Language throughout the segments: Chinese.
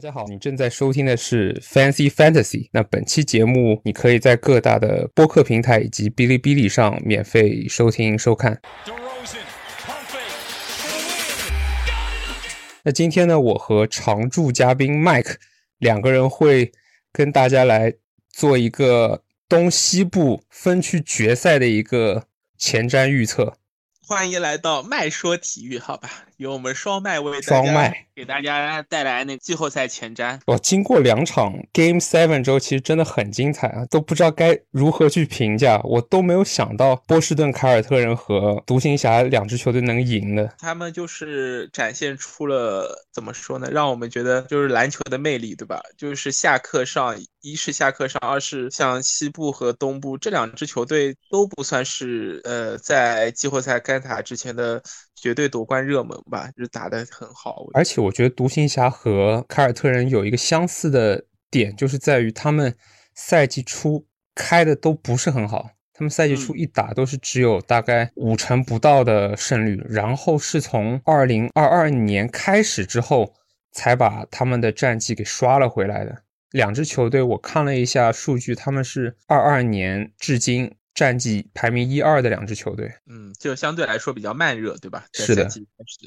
大家好，你正在收听的是 Fancy Fantasy。那本期节目你可以在各大的播客平台以及哔哩哔哩上免费收听收看。那今天呢，我和常驻嘉宾 Mike 两个人会跟大家来做一个东西部分区决赛的一个前瞻预测。欢迎来到麦说体育，好吧，由我们双麦为双麦给大家带来那季后赛前瞻。哦，经过两场 Game Seven 之后，其实真的很精彩啊，都不知道该如何去评价。我都没有想到波士顿凯尔特人和独行侠两支球队能赢的。他们就是展现出了怎么说呢，让我们觉得就是篮球的魅力，对吧？就是下课上。一是下课上，二是像西部和东部这两支球队都不算是呃在季后赛干打之前的绝对夺冠热门吧，就是打得很好。而且我觉得独行侠和凯尔特人有一个相似的点，就是在于他们赛季初开的都不是很好，他们赛季初一打都是只有大概五成不到的胜率，然后是从二零二二年开始之后才把他们的战绩给刷了回来的。两支球队，我看了一下数据，他们是二二年至今战绩排名一二的两支球队。嗯，就相对来说比较慢热，对吧？是的，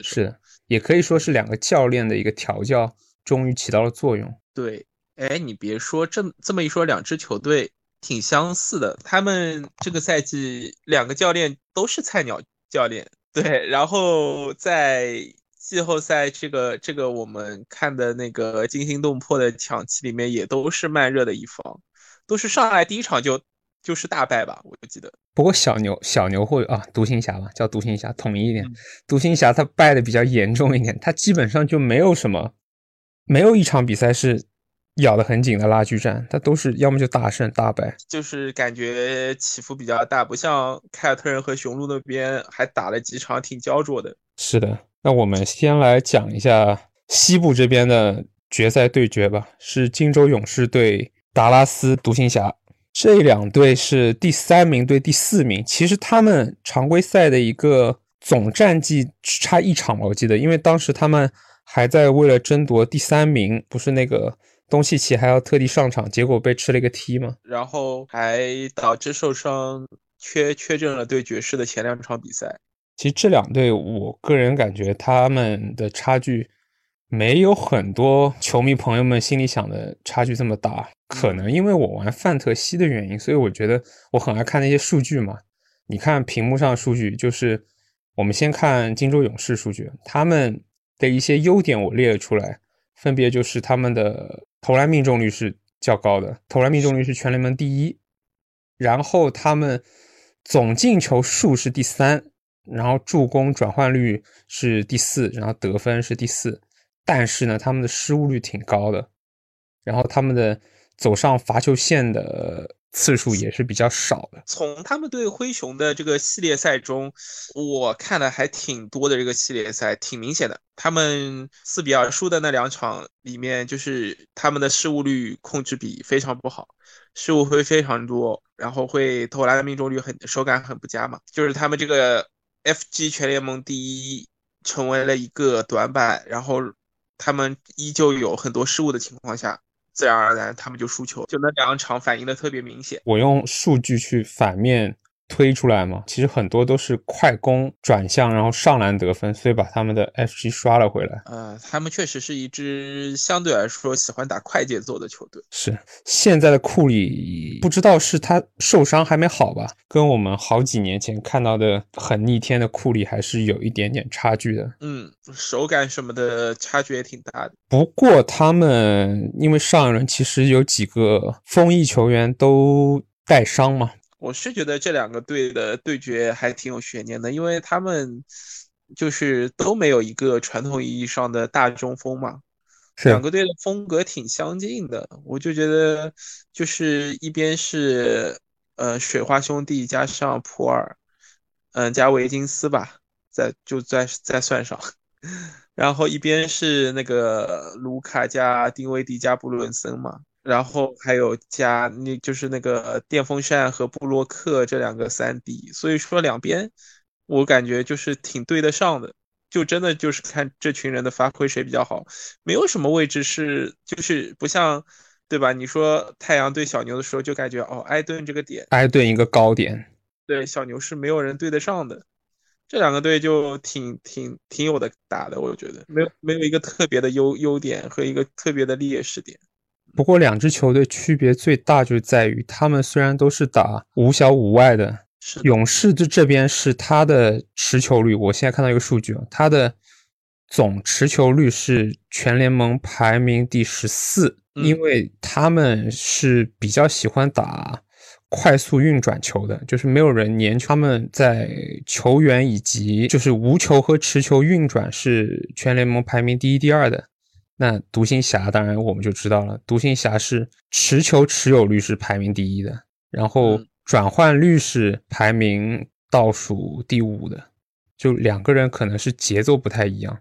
是的，也可以说是两个教练的一个调教终于起到了作用。对，哎，你别说，这这么一说，两支球队挺相似的。他们这个赛季两个教练都是菜鸟教练，对，然后在。季后赛这个这个我们看的那个惊心动魄的抢七里面也都是慢热的一方，都是上来第一场就就是大败吧，我记得。不过小牛小牛会啊，独行侠吧，叫独行侠统一一点，独行侠他败的比较严重一点，他基本上就没有什么，没有一场比赛是咬得很紧的拉锯战，他都是要么就大胜大败，就是感觉起伏比较大，不像凯尔特人和雄鹿那边还打了几场挺焦灼的。是的。那我们先来讲一下西部这边的决赛对决吧，是金州勇士对达拉斯独行侠，这两队是第三名对第四名，其实他们常规赛的一个总战绩只差一场吧，我记得，因为当时他们还在为了争夺第三名，不是那个东契奇还要特地上场，结果被吃了一个踢嘛，然后还导致受伤，缺缺阵了对爵士的前两场比赛。其实这两队，我个人感觉他们的差距没有很多球迷朋友们心里想的差距这么大。可能因为我玩范特西的原因，所以我觉得我很爱看那些数据嘛。你看屏幕上数据，就是我们先看金州勇士数据，他们的一些优点我列了出来，分别就是他们的投篮命中率是较高的，投篮命中率是全联盟第一，然后他们总进球数是第三。然后助攻转换率是第四，然后得分是第四，但是呢，他们的失误率挺高的，然后他们的走上罚球线的次数也是比较少的。从他们对灰熊的这个系列赛中，我看的还挺多的。这个系列赛挺明显的，他们四比二输的那两场里面，就是他们的失误率控制比非常不好，失误会非常多，然后会投篮的命中率很手感很不佳嘛，就是他们这个。FG 全联盟第一成为了一个短板，然后他们依旧有很多失误的情况下，自然而然他们就输球，就那两场反应的特别明显。我用数据去反面。推出来嘛，其实很多都是快攻转向，然后上篮得分，所以把他们的 FG 刷了回来。呃，他们确实是一支相对来说喜欢打快节奏的球队。是现在的库里，不知道是他受伤还没好吧？跟我们好几年前看到的很逆天的库里还是有一点点差距的。嗯，手感什么的差距也挺大的。不过他们因为上一轮其实有几个锋翼球员都带伤嘛。我是觉得这两个队的对决还挺有悬念的，因为他们就是都没有一个传统意义上的大中锋嘛，两个队的风格挺相近的，我就觉得就是一边是呃水花兄弟加上普尔，嗯加维金斯吧，再就再再算上，然后一边是那个卢卡加丁威迪加布伦森嘛。然后还有加，那就是那个电风扇和布洛克这两个三 D，所以说两边我感觉就是挺对得上的。就真的就是看这群人的发挥谁比较好，没有什么位置是就是不像，对吧？你说太阳对小牛的时候，就感觉哦，埃顿这个点，埃顿一个高点，对小牛是没有人对得上的。这两个队就挺挺挺有的打的，我觉得没有没有一个特别的优优点和一个特别的劣势点。不过两支球队区别最大就在于，他们虽然都是打五小五外的，勇士这这边是他的持球率，我现在看到一个数据啊，他的总持球率是全联盟排名第十四，因为他们是比较喜欢打。快速运转球的，就是没有人粘球。他们在球员以及就是无球和持球运转是全联盟排名第一、第二的。那独行侠当然我们就知道了，独行侠是持球持有率是排名第一的，然后转换率是排名倒数第五的。就两个人可能是节奏不太一样。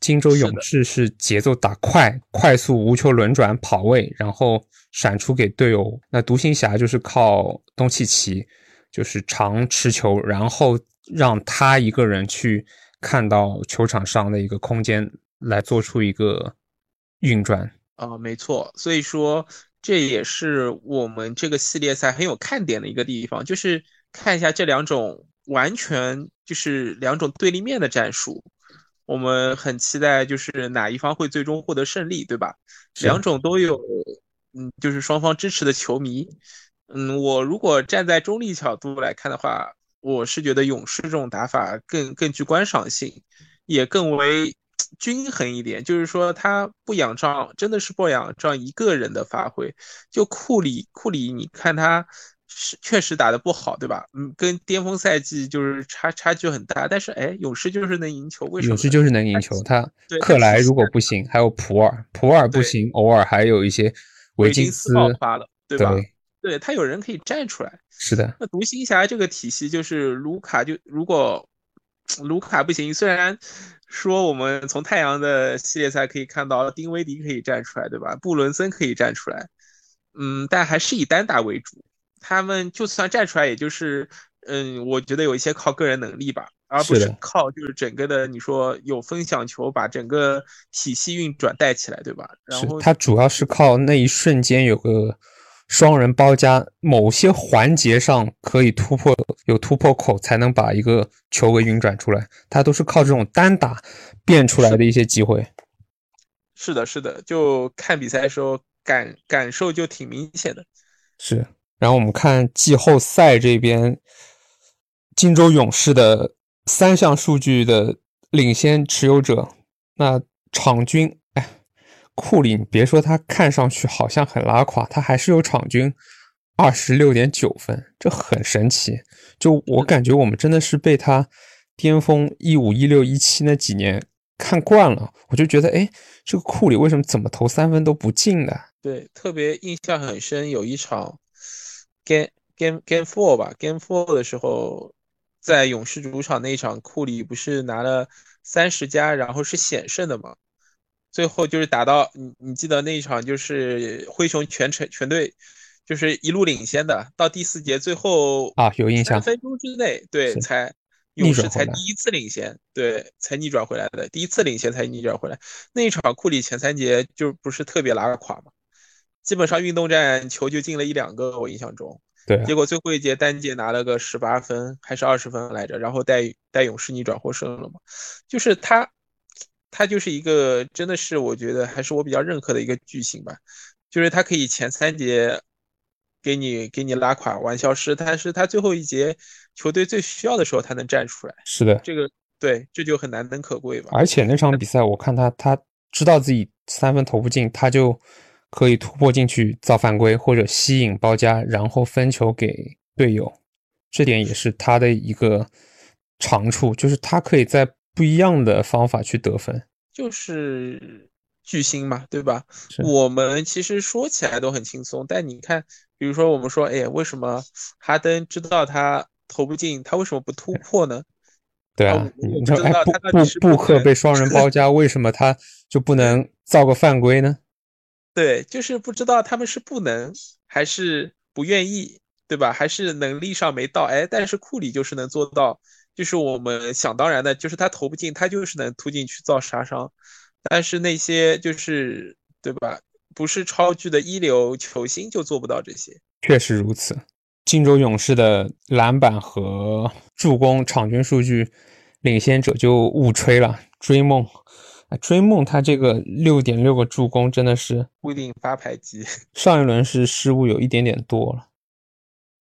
金州勇士是节奏打快，快速无球轮转跑位，然后闪出给队友。那独行侠就是靠东契奇，就是长持球，然后让他一个人去看到球场上的一个空间，来做出一个运转。啊，没错。所以说，这也是我们这个系列赛很有看点的一个地方，就是看一下这两种完全就是两种对立面的战术。我们很期待，就是哪一方会最终获得胜利，对吧？两种都有，嗯，就是双方支持的球迷。嗯，我如果站在中立角度来看的话，我是觉得勇士这种打法更更具观赏性，也更为均衡一点。就是说，他不仰仗，真的是不仰仗一个人的发挥。就库里，库里，你看他。是确实打得不好，对吧？嗯，跟巅峰赛季就是差差距很大。但是，哎，勇士就是能赢球，为什么？勇士就是能赢球。他 克莱如果不行，还有普尔，普尔不行，偶尔还有一些维金斯爆发了，对吧？对他有人可以站出来。是的。那独行侠这个体系就是卢卡，就如果卢卡不行，虽然说我们从太阳的系列赛可以看到丁威迪可以站出来，对吧？布伦森可以站出来，嗯，但还是以单打为主。他们就算站出来，也就是，嗯，我觉得有一些靠个人能力吧，而不是靠就是整个的你说有分享球把整个体系运转带起来，对吧？然后他主要是靠那一瞬间有个双人包夹，某些环节上可以突破有突破口，才能把一个球给运转出来。他都是靠这种单打变出来的一些机会。是的，是的，就看比赛的时候感感受就挺明显的。是。然后我们看季后赛这边，金州勇士的三项数据的领先持有者，那场均，哎，库里，你别说他看上去好像很拉垮，他还是有场均二十六点九分，这很神奇。就我感觉，我们真的是被他巅峰一五一六一七那几年看惯了，我就觉得，哎，这个库里为什么怎么投三分都不进的？对，特别印象很深，有一场。Game Game Game Four 吧，Game Four 的时候，在勇士主场那一场，库里不是拿了三十加，然后是险胜的嘛？最后就是打到你，你记得那一场就是灰熊全程全队就是一路领先的，到第四节最后啊有印象，三分钟之内对才勇士才第一次领先，对才逆转回来的，第一次领先才逆转回来。那一场库里前三节就不是特别拉垮嘛？基本上运动战球就进了一两个，我印象中。对。结果最后一节单节拿了个十八分还是二十分来着，然后带带勇士逆转获胜了嘛。就是他，他就是一个真的是我觉得还是我比较认可的一个巨星吧。就是他可以前三节给你给你拉垮玩消失，但是他最后一节球队最需要的时候他能站出来。是的。这个对这就很难能可贵吧。而且那场比赛我看他他知道自己三分投不进，他就。可以突破进去造犯规，或者吸引包夹，然后分球给队友，这点也是他的一个长处，就是他可以在不一样的方法去得分，就是巨星嘛，对吧？我们其实说起来都很轻松，但你看，比如说我们说，哎，为什么哈登知道他投不进，他为什么不突破呢？对啊，你说，哎，布布布克被双人包夹，为什么他就不能造个犯规呢？对，就是不知道他们是不能还是不愿意，对吧？还是能力上没到？哎，但是库里就是能做到就是我们想当然的，就是他投不进，他就是能突进去造杀伤。但是那些就是对吧？不是超巨的一流球星就做不到这些。确实如此。金州勇士的篮板和助攻场均数据领先者就误吹了。追梦，追梦，他这个六点六个助攻真的是固定发牌机。上一轮是失误有一点点多了。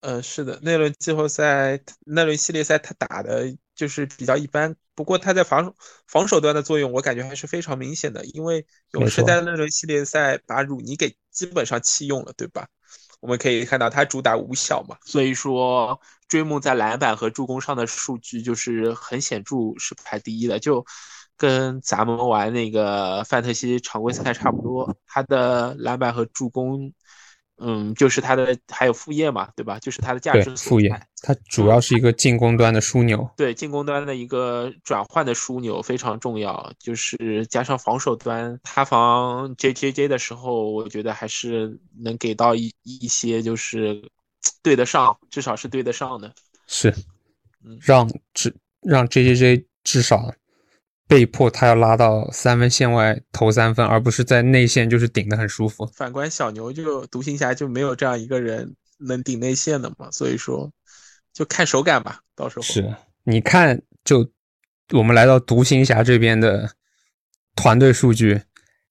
呃，是的，那轮季后赛、那轮系列赛他打的就是比较一般。不过他在防防守端的作用，我感觉还是非常明显的。因为勇士在那轮系列赛把鲁尼给基本上弃用了，对吧？我们可以看到他主打五小嘛，所以说追梦在篮板和助攻上的数据就是很显著是排第一的，就跟咱们玩那个范特西常规赛差不多，他的篮板和助攻。嗯，就是它的还有副业嘛，对吧？就是它的价值副业，它主要是一个进攻端的枢纽。对，进攻端的一个转换的枢纽非常重要。就是加上防守端，他防 J J J 的时候，我觉得还是能给到一一些，就是对得上，至少是对得上的。是，让至让 J J J 至少。被迫他要拉到三分线外投三分，而不是在内线就是顶得很舒服。反观小牛就独行侠就没有这样一个人能顶内线的嘛，所以说就看手感吧。到时候是你看，就我们来到独行侠这边的团队数据，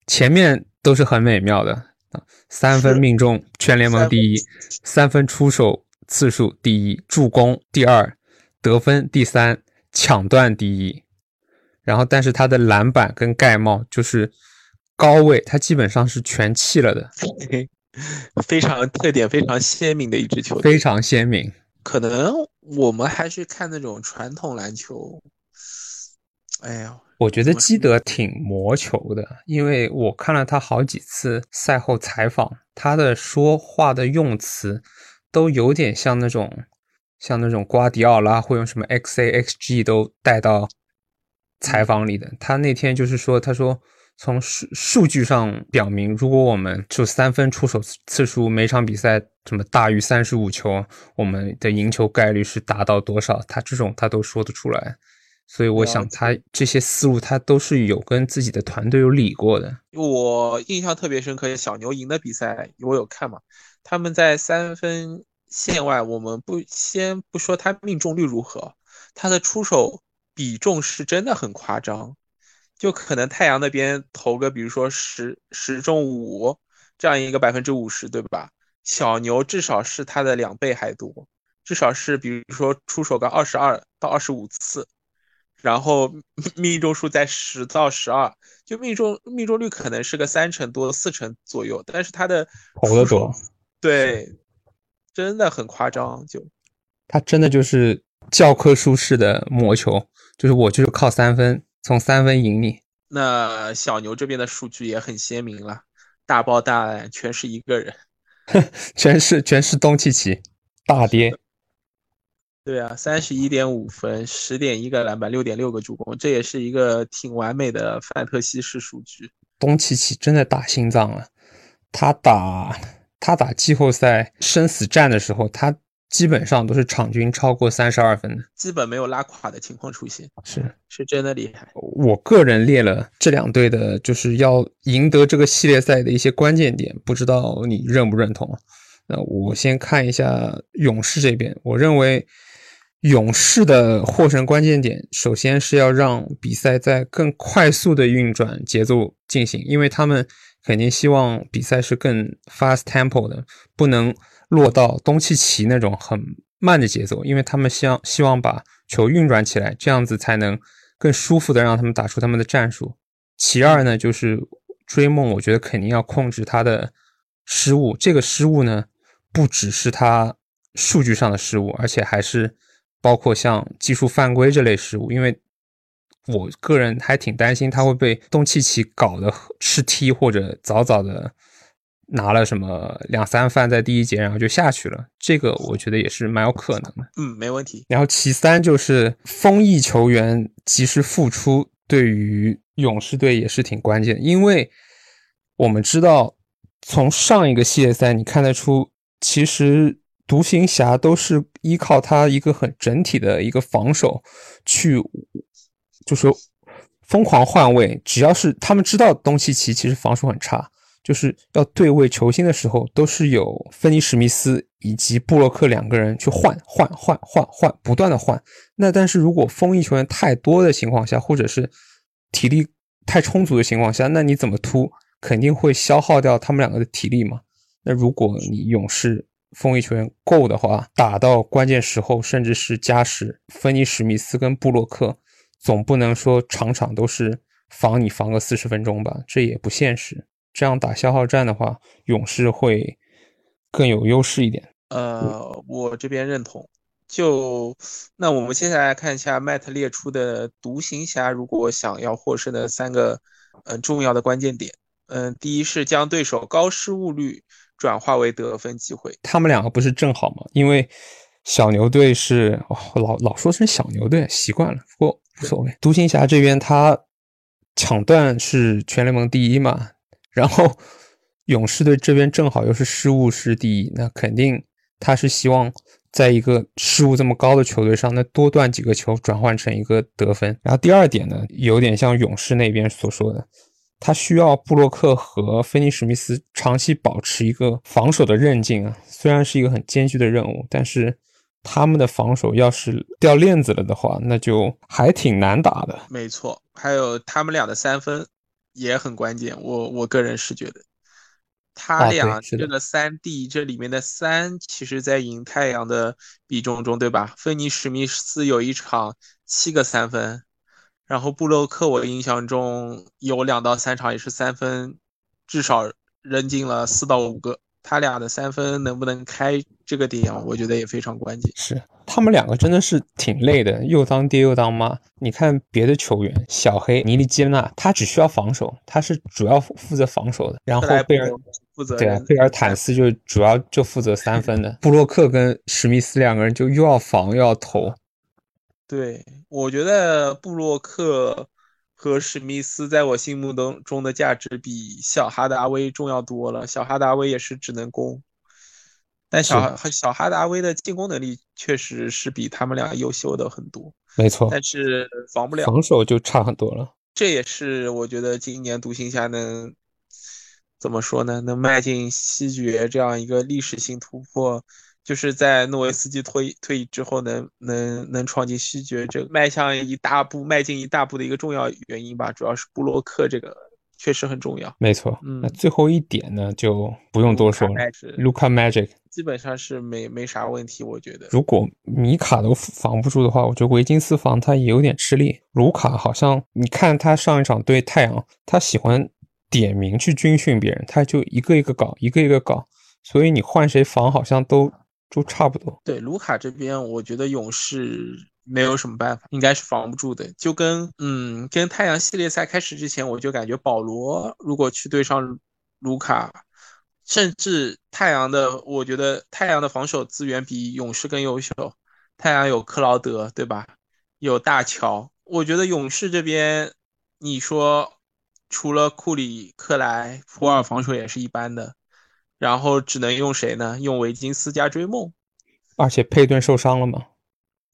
前面都是很美妙的啊，三分命中全联盟第一，三分出手次数第一，助攻第二，得分第三，抢断第一。然后，但是他的篮板跟盖帽就是高位，他基本上是全弃了的，非常特点非常鲜明的一支球队，非常鲜明。可能我们还是看那种传统篮球。哎呀，我觉得基德挺磨球的，因为我看了他好几次赛后采访，他的说话的用词都有点像那种像那种瓜迪奥拉会用什么 XA、XG 都带到。采访里的他那天就是说，他说从数数据上表明，如果我们就三分出手次数每场比赛什么大于三十五球，我们的赢球概率是达到多少？他这种他都说得出来，所以我想他这些思路他都是有跟自己的团队有理过的。我印象特别深刻，小牛赢的比赛我有看嘛？他们在三分线外，我们不先不说他命中率如何，他的出手。比重是真的很夸张，就可能太阳那边投个，比如说十十中五这样一个百分之五十，对吧？小牛至少是它的两倍还多，至少是比如说出手个二十二到二十五次，然后命中数在十到十二，就命中命中率可能是个三成多四成左右，但是它的投的多，对，真的很夸张，就他真的就是教科书式的魔球。就是我就是靠三分，从三分赢你。那小牛这边的数据也很鲜明了，大包大揽，全是一个人，全是全是东契奇，大跌。对啊，三十一点五分，十点一个篮板，六点六个助攻，这也是一个挺完美的范特西式数据。东契奇真的打心脏了，他打他打季后赛生死战的时候，他。基本上都是场均超过三十二分的，基本没有拉垮的情况出现，是是真的厉害。我个人列了这两队的，就是要赢得这个系列赛的一些关键点，不知道你认不认同？那我先看一下勇士这边，我认为勇士的获胜关键点，首先是要让比赛在更快速的运转节奏进行，因为他们肯定希望比赛是更 fast tempo 的，不能。落到东契奇那种很慢的节奏，因为他们希望希望把球运转起来，这样子才能更舒服的让他们打出他们的战术。其二呢，就是追梦，我觉得肯定要控制他的失误。这个失误呢，不只是他数据上的失误，而且还是包括像技术犯规这类失误。因为我个人还挺担心他会被东契奇搞得吃踢，或者早早的。拿了什么两三犯在第一节，然后就下去了，这个我觉得也是蛮有可能的。嗯，没问题。然后其三就是锋翼球员及时复出，对于勇士队也是挺关键，因为我们知道从上一个系列赛你看得出，其实独行侠都是依靠他一个很整体的一个防守去，就是疯狂换位。只要是他们知道东契奇其实防守很差，就是要对位球星的时候，都是有芬尼史密斯以及布洛克两个人去换换换换换，不断的换。那但是如果锋翼球员太多的情况下，或者是体力太充足的情况下，那你怎么突？肯定会消耗掉他们两个的体力嘛？那如果你勇士锋翼球员够的话，打到关键时候，甚至是加时，芬尼史密斯跟布洛克总不能说场场都是防你防个四十分钟吧？这也不现实。这样打消耗战的话，勇士会更有优势一点。呃，我这边认同。就那我们接下来看一下麦特列出的独行侠，如果想要获胜的三个嗯重要的关键点。嗯，第一是将对手高失误率转化为得分机会。他们两个不是正好吗？因为小牛队是老老说成小牛队，习惯了，不过无所谓。独行侠这边他抢断是全联盟第一嘛，然后勇士队这边正好又是失误是第一，那肯定他是希望在一个失误这么高的球队上，那多断几个球转换成一个得分。然后第二点呢，有点像勇士那边所说的。他需要布洛克和菲尼史密斯长期保持一个防守的韧劲啊，虽然是一个很艰巨的任务，但是他们的防守要是掉链子了的话，那就还挺难打的。没错，还有他们俩的三分也很关键。我我个人是觉得，他俩这个三 D 这里面的三，其实在赢太阳的比重中，对吧？芬尼史密斯有一场七个三分。然后布洛克，我印象中有两到三场也是三分，至少扔进了四到五个。他俩的三分能不能开这个点，我觉得也非常关键。是他们两个真的是挺累的，又当爹又当妈。你看别的球员，小黑尼利基纳，他只需要防守，他是主要负责防守的。然后贝尔负责对啊，贝尔坦斯就主要就负责三分的。布洛克跟史密斯两个人就又要防又要投。对，我觉得布洛克和史密斯在我心目中中的价值比小哈达威重要多了。小哈达威也是只能攻，但小小哈达威的进攻能力确实是比他们俩优秀的很多。没错，但是防不了，防守就差很多了。这也是我觉得今年独行侠能怎么说呢？能迈进西决这样一个历史性突破。就是在诺维斯基退退役之后，能能能闯进西决，这迈向一大步，迈进一大步的一个重要原因吧。主要是布洛克这个确实很重要。没错，那最后一点呢，就不用多说了。卢卡 Magic 基本上是没没啥问题，我觉得。如果米卡都防不住的话，我觉得维金斯防他也有点吃力。卢卡好像你看他上一场对太阳，他喜欢点名去军训别人，他就一个一个搞，一个一个搞，所以你换谁防好像都。就差不多。对卢卡这边，我觉得勇士没有什么办法，应该是防不住的。就跟嗯，跟太阳系列赛开始之前，我就感觉保罗如果去对上卢卡，甚至太阳的，我觉得太阳的防守资源比勇士更优秀。太阳有克劳德，对吧？有大乔。我觉得勇士这边，你说除了库里、克莱、普尔防守也是一般的。然后只能用谁呢？用维金斯加追梦，而且佩顿受伤了吗？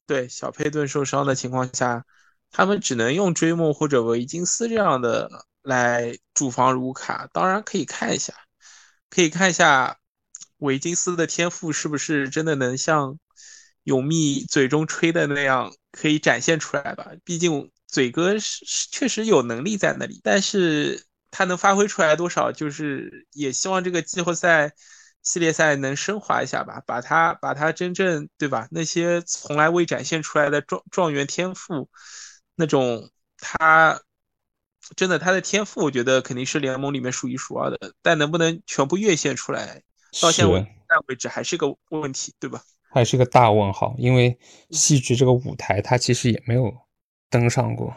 对，小佩顿受伤的情况下，他们只能用追梦或者维金斯这样的来主防卢卡。当然可以看一下，可以看一下维金斯的天赋是不是真的能像永密嘴中吹的那样可以展现出来吧？毕竟嘴哥是确实有能力在那里，但是。他能发挥出来多少？就是也希望这个季后赛系列赛能升华一下吧，把他把他真正对吧？那些从来未展现出来的状状元天赋，那种他真的他的天赋，我觉得肯定是联盟里面数一数二的。但能不能全部越线出来，到现在为止还是个问题，对吧？还是个大问号，因为戏剧这个舞台他其实也没有登上过。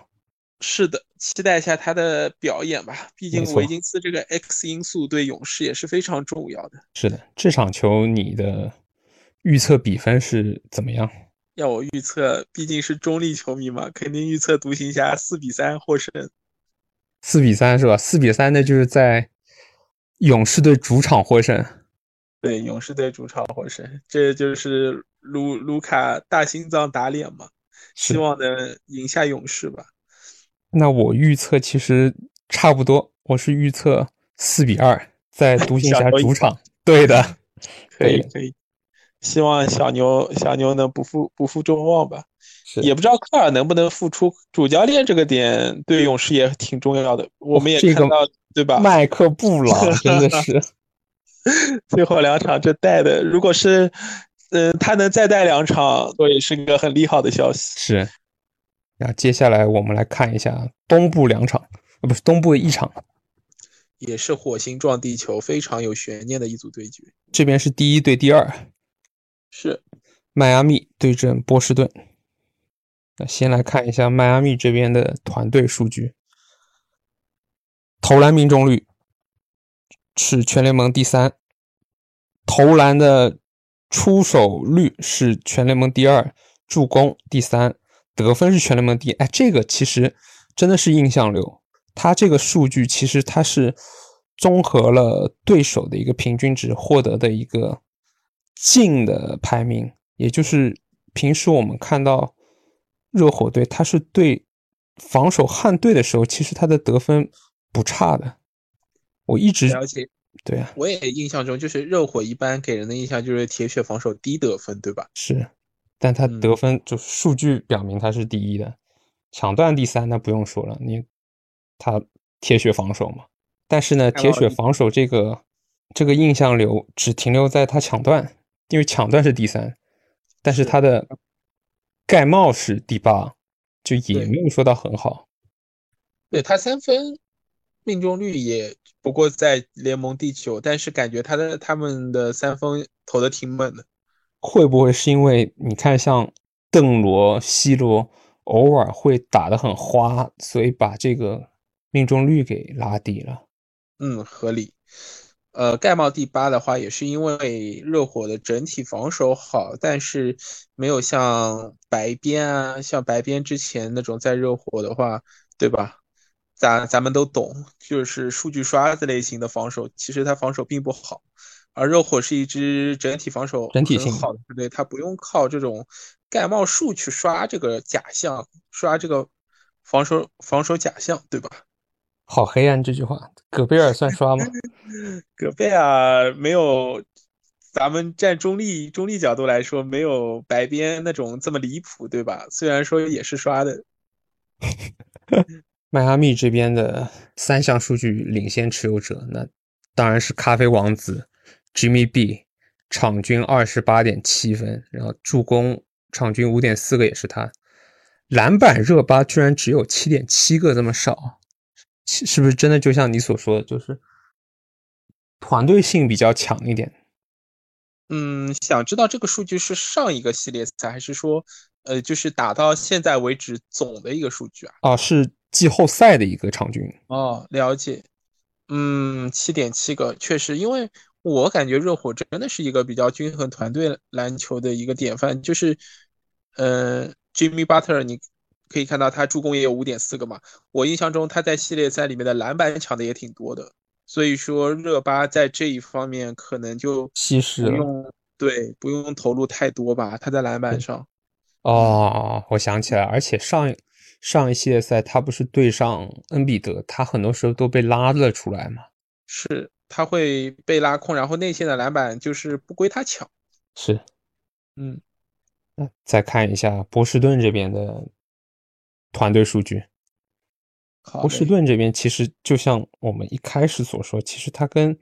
是的，期待一下他的表演吧。毕竟维金斯这个 X 因素对勇士也是非常重要的。是的，这场球你的预测比分是怎么样？要我预测，毕竟是中立球迷嘛，肯定预测独行侠四比三获胜。四比三是吧？四比三，那就是在勇士队主场获胜。对，勇士队主场获胜，这就是卢卢卡大心脏打脸嘛，希望能赢下勇士吧。那我预测其实差不多，我是预测四比二，在 独行侠主场。对的，可以可以。希望小牛小牛能不负不负众望吧。也不知道科尔能不能复出，主教练这个点对勇士也挺重要的。我们也看到，对吧？麦克布朗真的是 最后两场这带的，如果是嗯他能再带两场，这也是个很利好的消息。是。那接下来我们来看一下东部两场，呃，不是东部的一场，也是火星撞地球，非常有悬念的一组对决。这边是第一对第二，是迈阿密对阵波士顿。那先来看一下迈阿密这边的团队数据，投篮命中率是全联盟第三，投篮的出手率是全联盟第二，助攻第三，得分是全联盟第一。哎，这个其实真的是印象流。他这个数据其实他是综合了对手的一个平均值获得的一个净的排名，也就是平时我们看到。热火队他是对防守悍队的时候，其实他的得分不差的。我一直了解，对啊，我也印象中就是热火一般给人的印象就是铁血防守低得分，对吧？是，但他得分就数据表明他是第一的，抢断第三，那不用说了，你他铁血防守嘛。但是呢，铁血防守这个这个印象流只停留在他抢断，因为抢断是第三，但是他的。盖帽是第八，就也没有说到很好。对他三分命中率也不过在联盟第九，但是感觉他的他们的三分投的挺猛的。会不会是因为你看像邓罗、西罗偶尔会打的很花，所以把这个命中率给拉低了？嗯，合理。呃，盖帽第八的话，也是因为热火的整体防守好，但是没有像白边啊，像白边之前那种在热火的话，对吧？咱咱们都懂，就是数据刷子类型的防守，其实他防守并不好。而热火是一支整体防守整体性好的球队，他不用靠这种盖帽术去刷这个假象，刷这个防守防守假象，对吧？好黑暗这句话，戈贝尔算刷吗？戈贝尔没有，咱们站中立中立角度来说，没有白边那种这么离谱，对吧？虽然说也是刷的。迈阿密这边的三项数据领先持有者，那当然是咖啡王子 Jimmy B，场均二十八点七分，然后助攻场均五点四个也是他，篮板热巴居然只有七点七个，这么少。是不是真的就像你所说的，就是团队性比较强一点？嗯，想知道这个数据是上一个系列赛，还是说，呃，就是打到现在为止总的一个数据啊？啊，是季后赛的一个场均。哦，了解。嗯，七点七个，确实，因为我感觉热火真的是一个比较均衡团队篮球的一个典范，就是，呃，Jimmy Butler，你。可以看到他助攻也有五点四个嘛，我印象中他在系列赛里面的篮板抢的也挺多的，所以说热巴在这一方面可能就稀释了，对，不用投入太多吧，他在篮板上。哦，我想起来，而且上上一系列赛他不是对上恩比德，他很多时候都被拉了出来嘛，是他会被拉空，然后内线的篮板就是不归他抢。是，嗯，那再看一下波士顿这边的。团队数据，波士顿这边其实就像我们一开始所说，其实他跟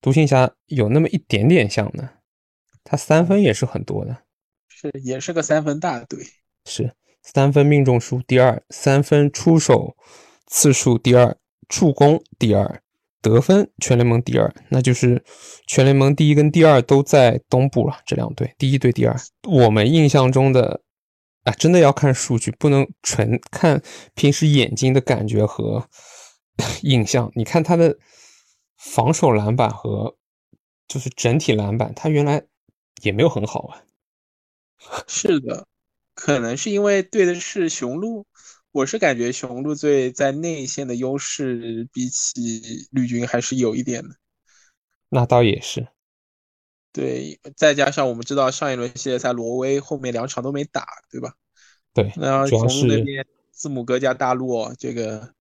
独行侠有那么一点点像的，他三分也是很多的，是也是个三分大队，是三分命中数第二，三分出手次数第二，助攻第二，得分全联盟第二，那就是全联盟第一跟第二都在东部了，这两队第一对第二，我们印象中的。啊，真的要看数据，不能纯看平时眼睛的感觉和 印象。你看他的防守篮板和就是整体篮板，他原来也没有很好啊。是的，可能是因为对的是雄鹿，我是感觉雄鹿队在内线的优势比起绿军还是有一点的。那倒也是。对，再加上我们知道上一轮系列赛罗威后面两场都没打，对吧？对，那主要是那边字母哥加大洛这个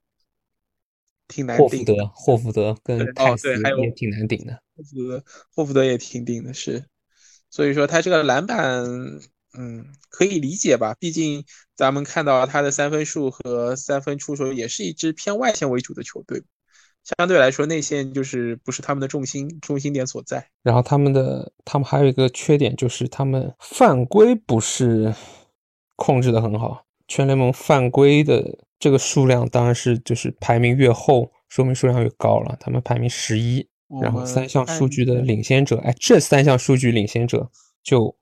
挺难顶。霍福德，霍福德跟泰斯也挺难顶的。霍福德，霍福德也挺顶的，是。所以说他这个篮板，嗯，可以理解吧？毕竟咱们看到他的三分数和三分出手，也是一支偏外线为主的球队。相对来说，内线就是不是他们的重心重心点所在。然后他们的他们还有一个缺点，就是他们犯规不是控制的很好。全联盟犯规的这个数量，当然是就是排名越后，说明数量越高了。他们排名十一，然后三项数据的领先者，哎，这三项数据领先者就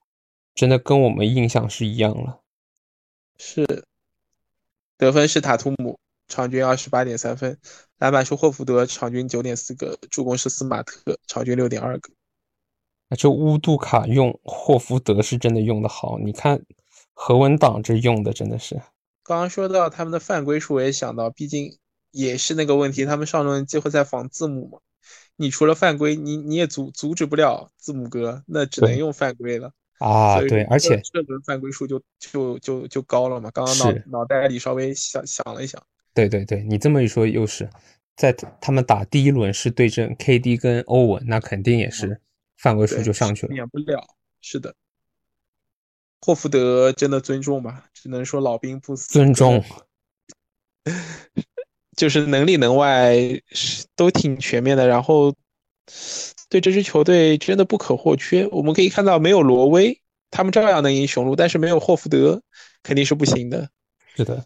真的跟我们印象是一样了。是，得分是塔图姆。场均二十八点三分，篮板是霍福德，场均九点四个，助攻是斯马特，场均六点二个。那这乌杜卡用霍福德是真的用的好，你看何文党这用的真的是。刚刚说到他们的犯规数，我也想到，毕竟也是那个问题，他们上轮季后在防字母嘛，你除了犯规，你你也阻阻止不了字母哥，那只能用犯规了啊。对，而且这轮犯规数就就就就高了嘛。刚刚脑脑袋里稍微想想了一想。对对对，你这么一说，又是在他们打第一轮是对阵 KD 跟欧文，那肯定也是犯规数就上去了，免不了。是的，霍福德真的尊重吧？只能说老兵不死。尊重，就是能里能外都挺全面的。然后对这支球队真的不可或缺。我们可以看到，没有罗威，他们照样能赢雄鹿，但是没有霍福德，肯定是不行的。是的。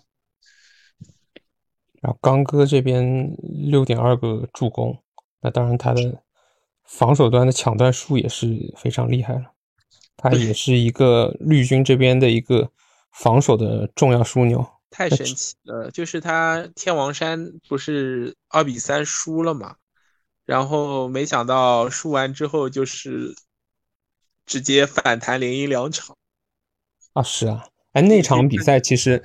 然后刚哥这边六点二个助攻，那当然他的防守端的抢断数也是非常厉害了，他也是一个绿军这边的一个防守的重要枢纽。太神奇了，就是他天王山不是二比三输了嘛，然后没想到输完之后就是直接反弹连赢两场。啊，是啊，哎，那场比赛其实。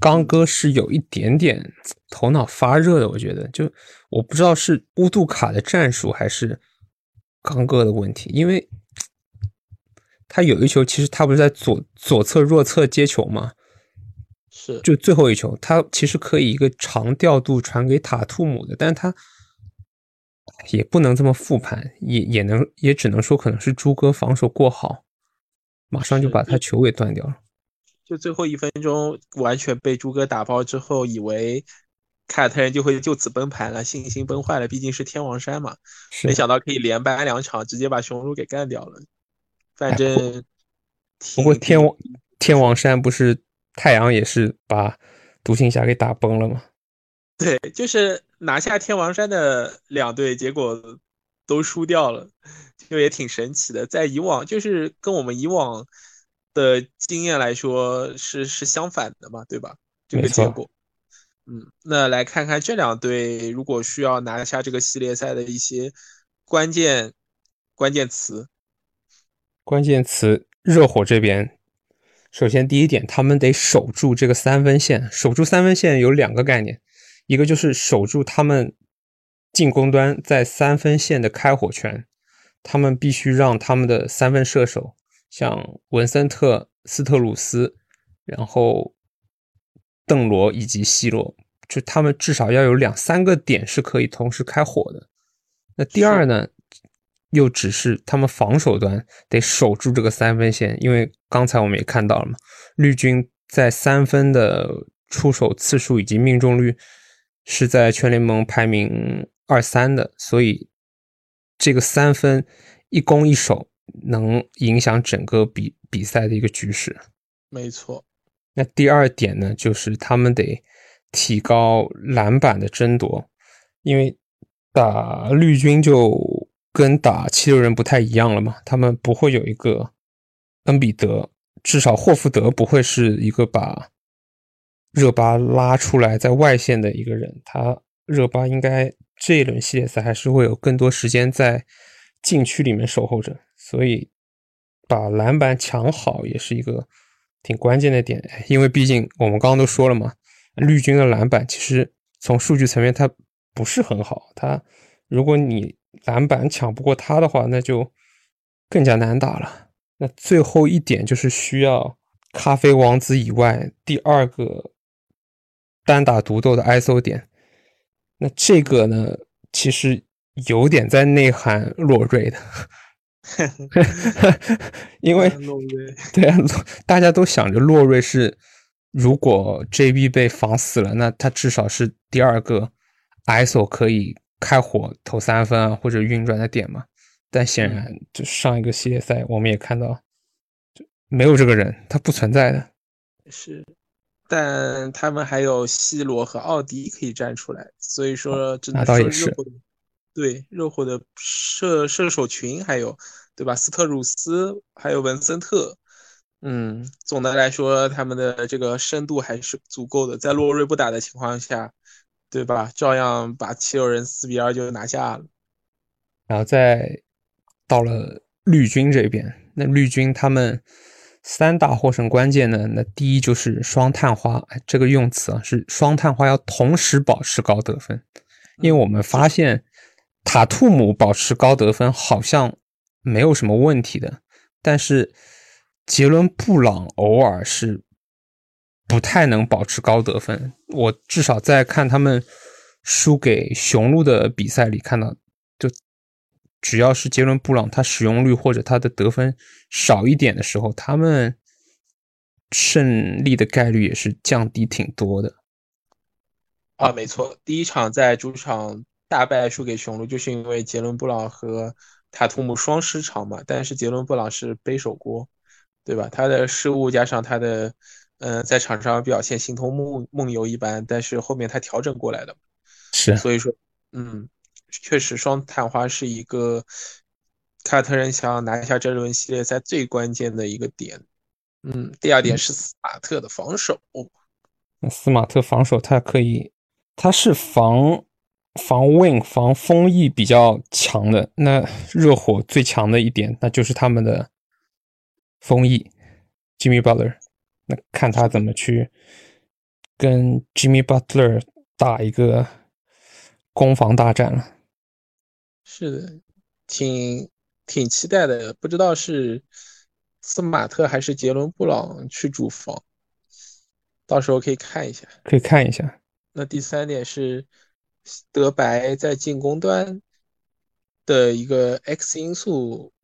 刚哥是有一点点头脑发热的，我觉得，就我不知道是乌杜卡的战术还是刚哥的问题，因为他有一球，其实他不是在左左侧弱侧接球吗？是，就最后一球，他其实可以一个长调度传给塔图姆的，但是他也不能这么复盘，也也能也只能说可能是朱哥防守过好，马上就把他球给断掉了。就最后一分钟完全被朱哥打爆之后，以为凯尔特人就会就此崩盘了，信心崩坏了。毕竟是天王山嘛，没想到可以连扳两场，直接把雄鹿给干掉了。反正不过天王天王山不是太阳也是把独行侠给打崩了吗？对，就是拿下天王山的两队，结果都输掉了，就也挺神奇的。在以往，就是跟我们以往。的经验来说是是相反的嘛，对吧？这个结果，嗯，那来看看这两队如果需要拿下这个系列赛的一些关键关键词。关键词，热火这边，首先第一点，他们得守住这个三分线。守住三分线有两个概念，一个就是守住他们进攻端在三分线的开火权，他们必须让他们的三分射手。像文森特、斯特鲁斯，然后邓罗以及西罗，就他们至少要有两三个点是可以同时开火的。那第二呢，又只是他们防守端得守住这个三分线，因为刚才我们也看到了嘛，绿军在三分的出手次数以及命中率是在全联盟排名二三的，所以这个三分一攻一守。能影响整个比比赛的一个局势，没错。那第二点呢，就是他们得提高篮板的争夺，因为打绿军就跟打七六人不太一样了嘛，他们不会有一个恩比德，至少霍福德不会是一个把热巴拉出来在外线的一个人，他热巴应该这一轮系列赛还是会有更多时间在禁区里面守候着。所以，把篮板抢好也是一个挺关键的点，因为毕竟我们刚刚都说了嘛，绿军的篮板其实从数据层面它不是很好，它如果你篮板抢不过他的话，那就更加难打了。那最后一点就是需要咖啡王子以外第二个单打独斗的 ISO 点。那这个呢，其实有点在内涵洛瑞的，因为对啊，大家都想着洛瑞是如果 JB 被防死了，那他至少是第二个 ISO 可以开火投三分啊或者运转的点嘛。但显然，就上一个系列赛，我们也看到，就没有这个人，他不存在的。是，但他们还有西罗和奥迪可以站出来，所以说只能说热火的对热火的射射手群还有对吧？斯特鲁斯还有文森特，嗯，总的来说他们的这个深度还是足够的，在洛瑞不打的情况下，对吧？照样把七六人四比二就拿下了，然后再。到了绿军这边，那绿军他们三大获胜关键呢？那第一就是双探花，这个用词啊是双探花要同时保持高得分，因为我们发现塔图姆保持高得分好像没有什么问题的，但是杰伦布朗偶尔是不太能保持高得分。我至少在看他们输给雄鹿的比赛里看到。只要是杰伦布朗，他使用率或者他的得分少一点的时候，他们胜利的概率也是降低挺多的。啊，没错，第一场在主场大败输给雄鹿，就是因为杰伦布朗和塔图姆双失常嘛。但是杰伦布朗是背手锅，对吧？他的失误加上他的嗯，在场上表现形同梦梦游一般，但是后面他调整过来的，是，所以说，嗯。确实，双探花是一个凯尔特人想要拿下这轮系列赛最关键的一个点。嗯，第二点是斯马特的防守。那斯马特防守，他可以，他是防防 win 防封翼比较强的。那热火最强的一点，那就是他们的封翼 Jimmy Butler。那看他怎么去跟 Jimmy Butler 打一个攻防大战了。是的，挺挺期待的，不知道是斯马特还是杰伦布朗去主防，到时候可以看一下，可以看一下。那第三点是德白在进攻端的一个 X 因素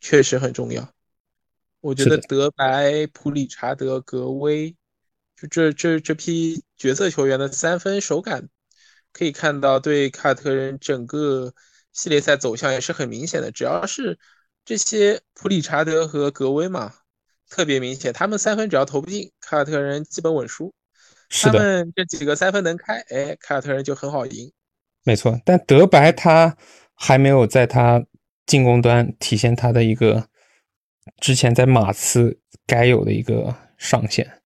确实很重要，我觉得德白、普里查德、格威，就这这这批角色球员的三分手感，可以看到对卡特人整个。系列赛走向也是很明显的，只要是这些普里查德和格威嘛，特别明显，他们三分只要投不进，凯尔特人基本稳输。他们这几个三分能开，哎，凯尔特人就很好赢。没错，但德白他还没有在他进攻端体现他的一个之前在马刺该有的一个上限。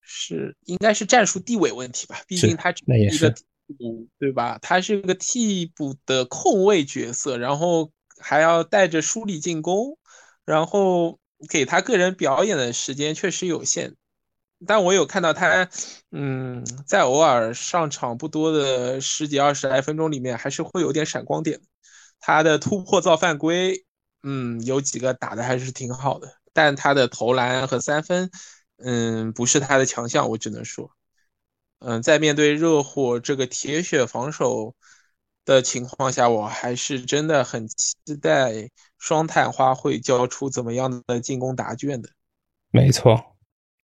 是，应该是战术地位问题吧？毕竟他那也是。补对吧？他是个替补的控卫角色，然后还要带着梳理进攻，然后给他个人表演的时间确实有限。但我有看到他，嗯，在偶尔上场不多的十几二十来分钟里面，还是会有点闪光点。他的突破造犯规，嗯，有几个打的还是挺好的，但他的投篮和三分，嗯，不是他的强项，我只能说。嗯，在面对热火这个铁血防守的情况下，我还是真的很期待双探花会交出怎么样的进攻答卷的。没错，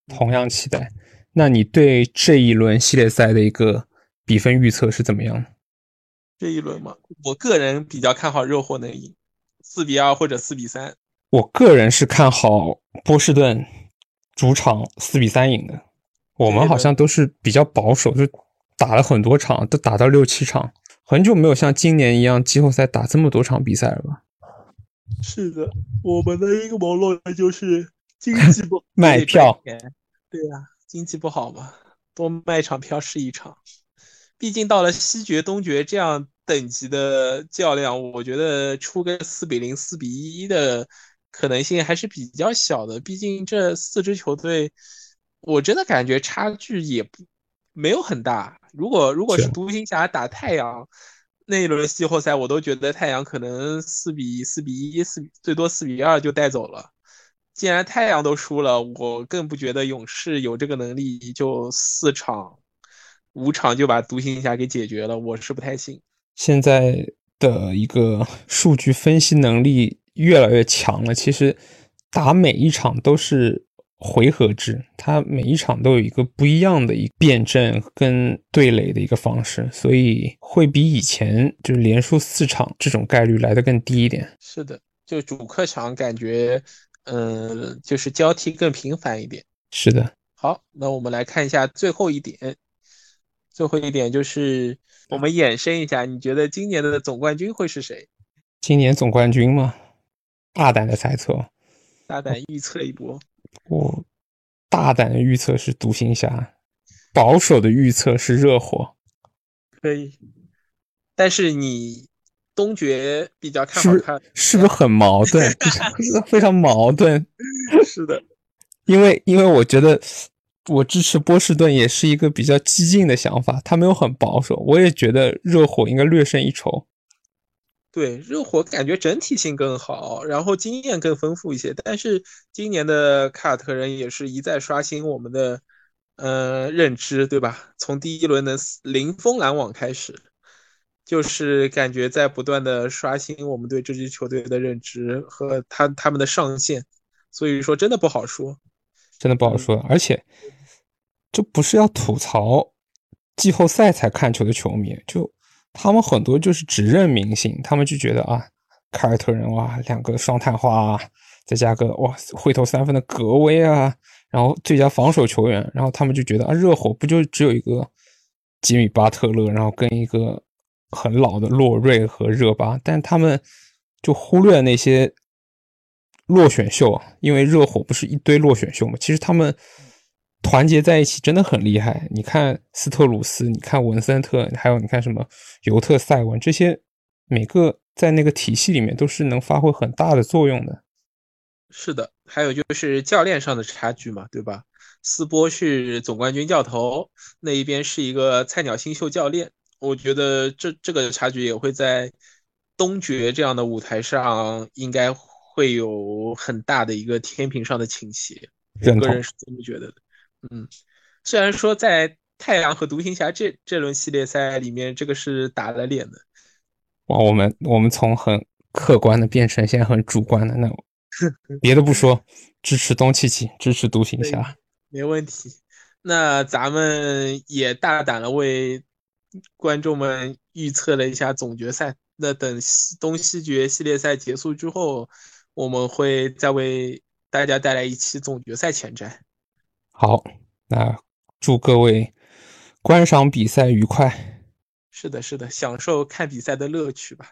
同样期待。那你对这一轮系列赛的一个比分预测是怎么样？这一轮嘛，我个人比较看好热火能赢，四比二或者四比三。我个人是看好波士顿主场四比三赢的。我们好像都是比较保守，就打了很多场，都打到六七场，很久没有像今年一样季后赛打这么多场比赛了吧？是的，我们的一个网络就是经济不 卖票，对呀，经济不好嘛，多卖场票是一场。毕竟到了西决、东决这样等级的较量，我觉得出个四比零、四比一的可能性还是比较小的。毕竟这四支球队。我真的感觉差距也不没有很大。如果如果是独行侠打太阳，那一轮季后赛，我都觉得太阳可能四比四比一，四最多四比二就带走了。既然太阳都输了，我更不觉得勇士有这个能力，就四场五场就把独行侠给解决了。我是不太信。现在的一个数据分析能力越来越强了。其实打每一场都是回合制，它每一场都有一个不一样的一辩证跟对垒的一个方式，所以会比以前就是连输四场这种概率来的更低一点。是的，就主客场感觉。嗯，就是交替更频繁一点。是的。好，那我们来看一下最后一点。最后一点就是我们衍生一下，你觉得今年的总冠军会是谁？今年总冠军吗？大胆的猜测。大胆预测一波。我大胆的预测是独行侠，保守的预测是热火。可以。但是你。东决比较看好看，是不是很矛盾？非常矛盾。是的，因为因为我觉得我支持波士顿也是一个比较激进的想法，他没有很保守。我也觉得热火应该略胜一筹。对，热火感觉整体性更好，然后经验更丰富一些。但是今年的凯尔特人也是一再刷新我们的呃认知，对吧？从第一轮的零封篮网开始。就是感觉在不断的刷新我们对这支球队的认知和他他们的上限，所以说真的不好说，真的不好说。而且，这不是要吐槽季后赛才看球的球迷，就他们很多就是只认明星，他们就觉得啊，凯尔特人哇，两个双探花，再加个哇会投三分的格威啊，然后最佳防守球员，然后他们就觉得啊，热火不就只有一个吉米巴特勒，然后跟一个。很老的洛瑞和热巴，但他们就忽略那些落选秀啊，因为热火不是一堆落选秀嘛。其实他们团结在一起真的很厉害。你看斯特鲁斯，你看文森特，还有你看什么尤特塞文，这些每个在那个体系里面都是能发挥很大的作用的。是的，还有就是教练上的差距嘛，对吧？斯波是总冠军教头，那一边是一个菜鸟新秀教练。我觉得这这个差距也会在东决这样的舞台上，应该会有很大的一个天平上的倾斜。我个人是这么觉得的。嗯，虽然说在太阳和独行侠这这轮系列赛里面，这个是打了脸的。哇，我们我们从很客观的变成现在很主观的，那 别的不说，支持东契奇，支持独行侠，没问题。那咱们也大胆的为。观众们预测了一下总决赛，那等东西决系列赛结束之后，我们会再为大家带来一期总决赛前瞻。好，那祝各位观赏比赛愉快。是的，是的，享受看比赛的乐趣吧。